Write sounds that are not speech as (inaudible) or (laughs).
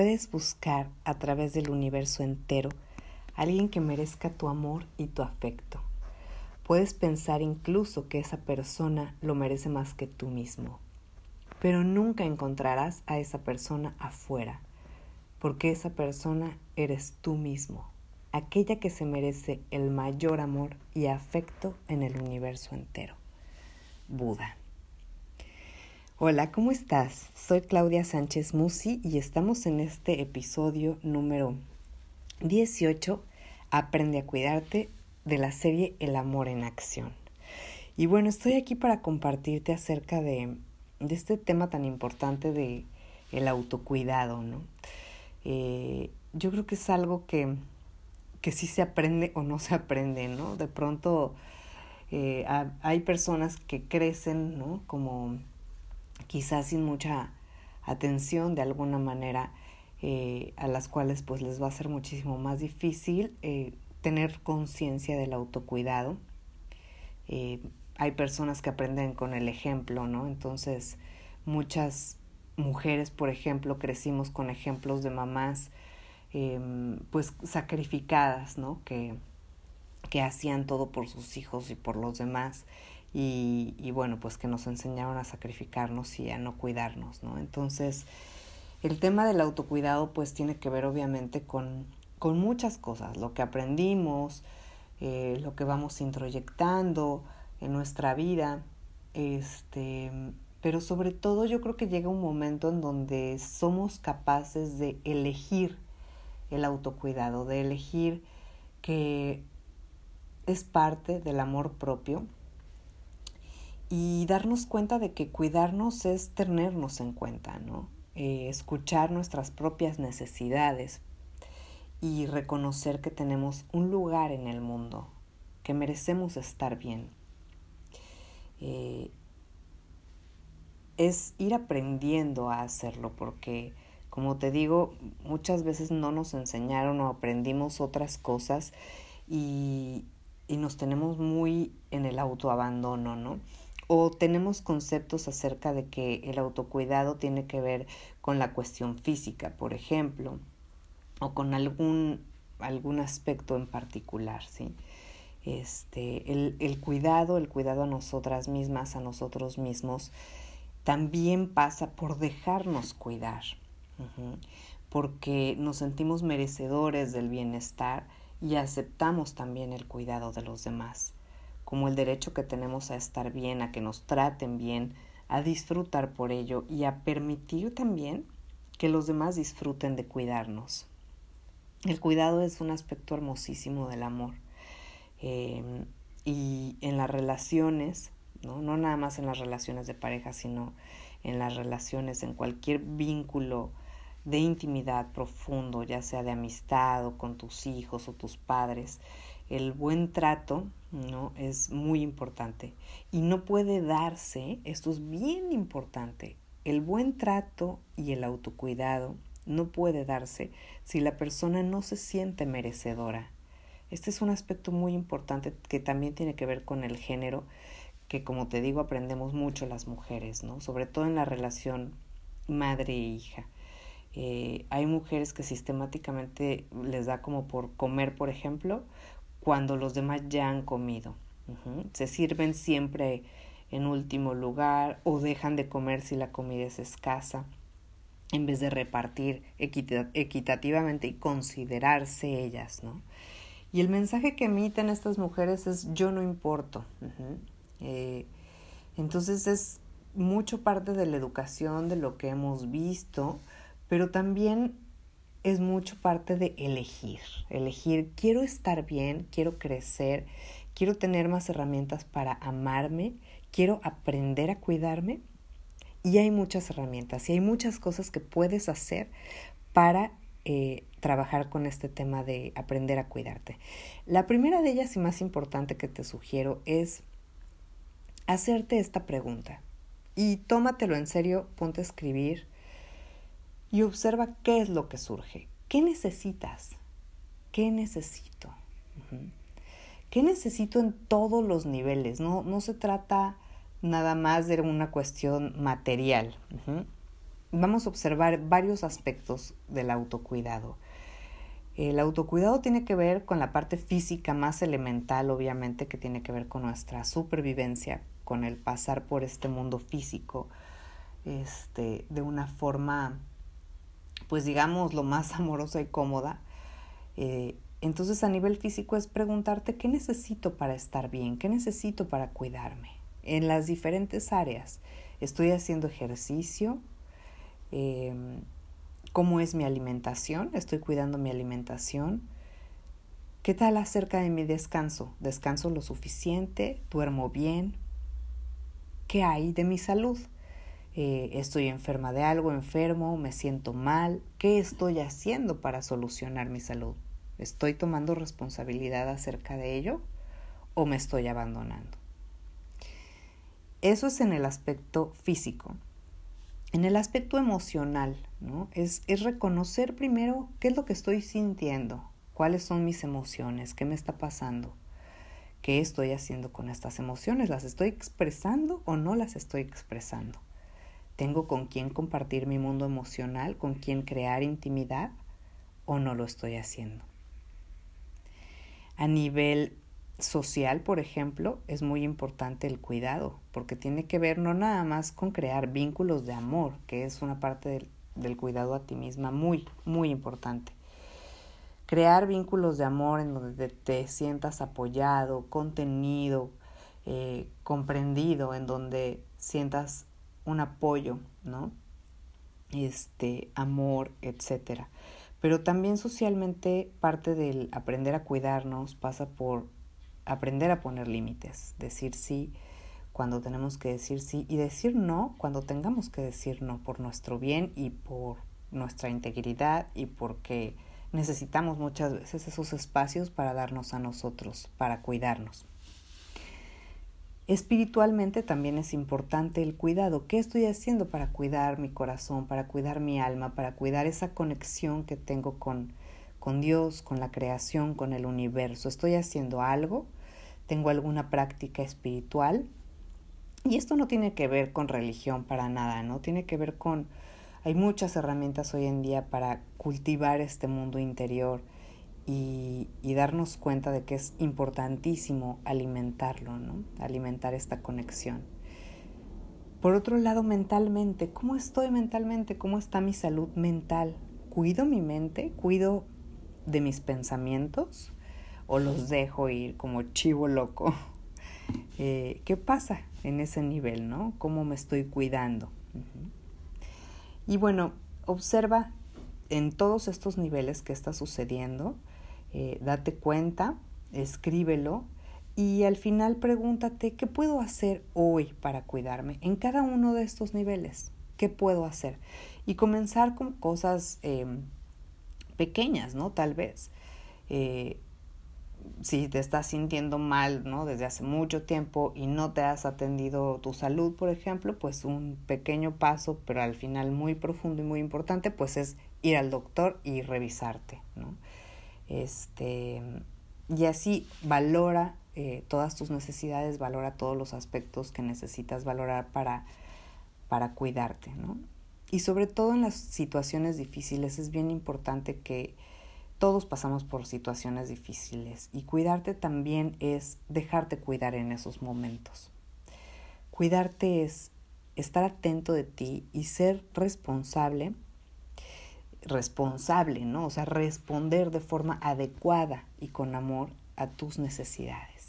puedes buscar a través del universo entero alguien que merezca tu amor y tu afecto. Puedes pensar incluso que esa persona lo merece más que tú mismo, pero nunca encontrarás a esa persona afuera, porque esa persona eres tú mismo, aquella que se merece el mayor amor y afecto en el universo entero. Buda. Hola, ¿cómo estás? Soy Claudia Sánchez Musi y estamos en este episodio número 18, Aprende a cuidarte, de la serie El amor en acción. Y bueno, estoy aquí para compartirte acerca de, este tema tan importante de el autocuidado, ¿no? Eh, yo creo que es algo que, que sí se aprende o no se aprende, ¿no? De pronto eh, hay personas que crecen, ¿no? Como quizás sin mucha atención de alguna manera, eh, a las cuales pues les va a ser muchísimo más difícil eh, tener conciencia del autocuidado. Eh, hay personas que aprenden con el ejemplo, ¿no? Entonces, muchas mujeres, por ejemplo, crecimos con ejemplos de mamás em, pues sacrificadas, ¿no? Que, que hacían todo por sus hijos y por los demás y, y, bueno, pues que nos enseñaron a sacrificarnos y a no cuidarnos, ¿no? Entonces, el tema del autocuidado pues tiene que ver obviamente con, con muchas cosas, lo que aprendimos, eh, lo que vamos introyectando en nuestra vida, este, pero sobre todo yo creo que llega un momento en donde somos capaces de elegir el autocuidado, de elegir que es parte del amor propio y darnos cuenta de que cuidarnos es tenernos en cuenta, ¿no? Eh, escuchar nuestras propias necesidades y reconocer que tenemos un lugar en el mundo, que merecemos estar bien. Eh, es ir aprendiendo a hacerlo porque, como te digo, muchas veces no nos enseñaron o aprendimos otras cosas y, y nos tenemos muy en el autoabandono, ¿no? O tenemos conceptos acerca de que el autocuidado tiene que ver con la cuestión física, por ejemplo, o con algún, algún aspecto en particular, ¿sí? Este, el, el cuidado, el cuidado a nosotras mismas, a nosotros mismos, también pasa por dejarnos cuidar, porque nos sentimos merecedores del bienestar y aceptamos también el cuidado de los demás como el derecho que tenemos a estar bien, a que nos traten bien, a disfrutar por ello y a permitir también que los demás disfruten de cuidarnos. El cuidado es un aspecto hermosísimo del amor. Em, y en las relaciones, ¿no? no nada más en las relaciones de pareja, sino en las relaciones, en cualquier vínculo de intimidad profundo, ya sea de amistad o con tus hijos o tus padres, el buen trato ¿no? es muy importante y no puede darse, esto es bien importante, el buen trato y el autocuidado no puede darse si la persona no se siente merecedora. Este es un aspecto muy importante que también tiene que ver con el género, que como te digo aprendemos mucho las mujeres, ¿no? Sobre todo en la relación madre e hija. Eh, hay mujeres que sistemáticamente les da como por comer, por ejemplo, cuando los demás ya han comido. Se sirven siempre en último lugar o dejan de comer si la comida es escasa en vez de repartir equitativamente y considerarse ellas, ¿no? Y el mensaje que emiten estas mujeres es yo no importo. Eh, entonces es mucho parte de la educación, de lo que hemos visto, pero también es mucho parte de elegir, elegir, quiero estar bien, quiero crecer, quiero tener más herramientas para amarme, quiero aprender a cuidarme y hay muchas herramientas y hay muchas cosas que puedes hacer para eh, trabajar con este tema de aprender a cuidarte. La primera de ellas y más importante que te sugiero es hacerte esta pregunta y tómatelo en serio, ponte a escribir y observa qué es lo que surge. ¿Qué necesitas? ¿Qué necesito? ¿Qué necesito en todos los niveles? No, no se trata nada más de una cuestión material. vamos a observar varios aspectos del autocuidado. El autocuidado tiene que ver con la parte física más elemental, obviamente, que tiene que ver con nuestra supervivencia, con el pasar por este mundo físico, este, de una forma, pues digamos, lo más (laughs) amorosa y cómoda. Eh, entonces a nivel físico es preguntarte qué necesito para estar bien, qué necesito para cuidarme en las diferentes áreas. Estoy haciendo ejercicio, em, cómo es mi alimentación, estoy cuidando mi alimentación. ¿Qué tal acerca de mi descanso? ¿Descanso lo suficiente? ¿Duermo bien? ¿Qué hay de mi salud? Eh, ¿Estoy enferma de algo? ¿Enfermo? ¿Me siento mal? ¿Qué estoy haciendo para solucionar mi salud? ¿Estoy tomando responsabilidad acerca de ello o me estoy abandonando? Eso es en el aspecto físico. En el aspecto emocional, ¿no? Es, es reconocer primero qué es lo que estoy sintiendo, cuáles son mis emociones, qué me está pasando, qué estoy haciendo con estas emociones, las estoy expresando o no las estoy expresando. ¿Tengo con quién compartir mi mundo emocional, con quién crear intimidad o no lo estoy haciendo? A nivel social, por ejemplo, es muy importante el cuidado, porque tiene que ver no nada más con crear vínculos de amor, que es una parte del, cuidado a ti misma muy, muy importante. Crear vínculos de amor en donde te, sientas apoyado, contenido, eh, comprendido, en donde sientas un apoyo, ¿no? Este, amor, etcétera. Pero también socialmente parte del aprender a cuidarnos pasa por aprender a poner límites, decir sí cuando tenemos que decir sí y decir no cuando tengamos que decir no por nuestro bien y por nuestra integridad y porque necesitamos muchas veces esos espacios para darnos a nosotros, para cuidarnos. Espiritualmente también es importante el cuidado. ¿Qué estoy haciendo para cuidar mi corazón, para cuidar mi alma, para cuidar esa conexión que tengo con, con Dios, con la creación, con el universo? ¿Estoy haciendo algo? ¿Tengo alguna práctica espiritual? Y esto no tiene que ver con religión para nada, ¿no? Tiene que ver con... Hay muchas herramientas hoy en día para cultivar este mundo interior y, darnos cuenta de que es importantísimo alimentarlo, ¿no? Alimentar esta conexión. Por otro lado, mentalmente, ¿cómo estoy mentalmente? ¿Cómo está mi salud mental? ¿Cuido mi mente? ¿Cuido de mis pensamientos? ¿O los dejo ir como chivo loco? (laughs) Eh, ¿Qué pasa en ese nivel, no? ¿Cómo me estoy cuidando? Y bueno, observa en todos estos niveles que está sucediendo eh, date cuenta, escríbelo y al final pregúntate qué puedo hacer hoy para cuidarme en cada uno de estos niveles. ¿Qué puedo hacer? Y comenzar con cosas em, pequeñas, ¿no? Tal vez. Eh, si te estás sintiendo mal, ¿no? Desde hace mucho tiempo y no te has atendido tu salud, por ejemplo, pues un pequeño paso, pero al final muy profundo y muy importante, pues es ir al doctor y revisarte, ¿no? Este, y así valora eh, todas tus necesidades, valora todos los aspectos que necesitas valorar para, para cuidarte, ¿no? Y sobre todo en las situaciones difíciles es bien importante que todos pasamos por situaciones difíciles y cuidarte también es dejarte cuidar en esos momentos. Cuidarte es estar atento de ti y ser responsable responsable, ¿no? O sea, responder de forma adecuada y con amor a tus necesidades.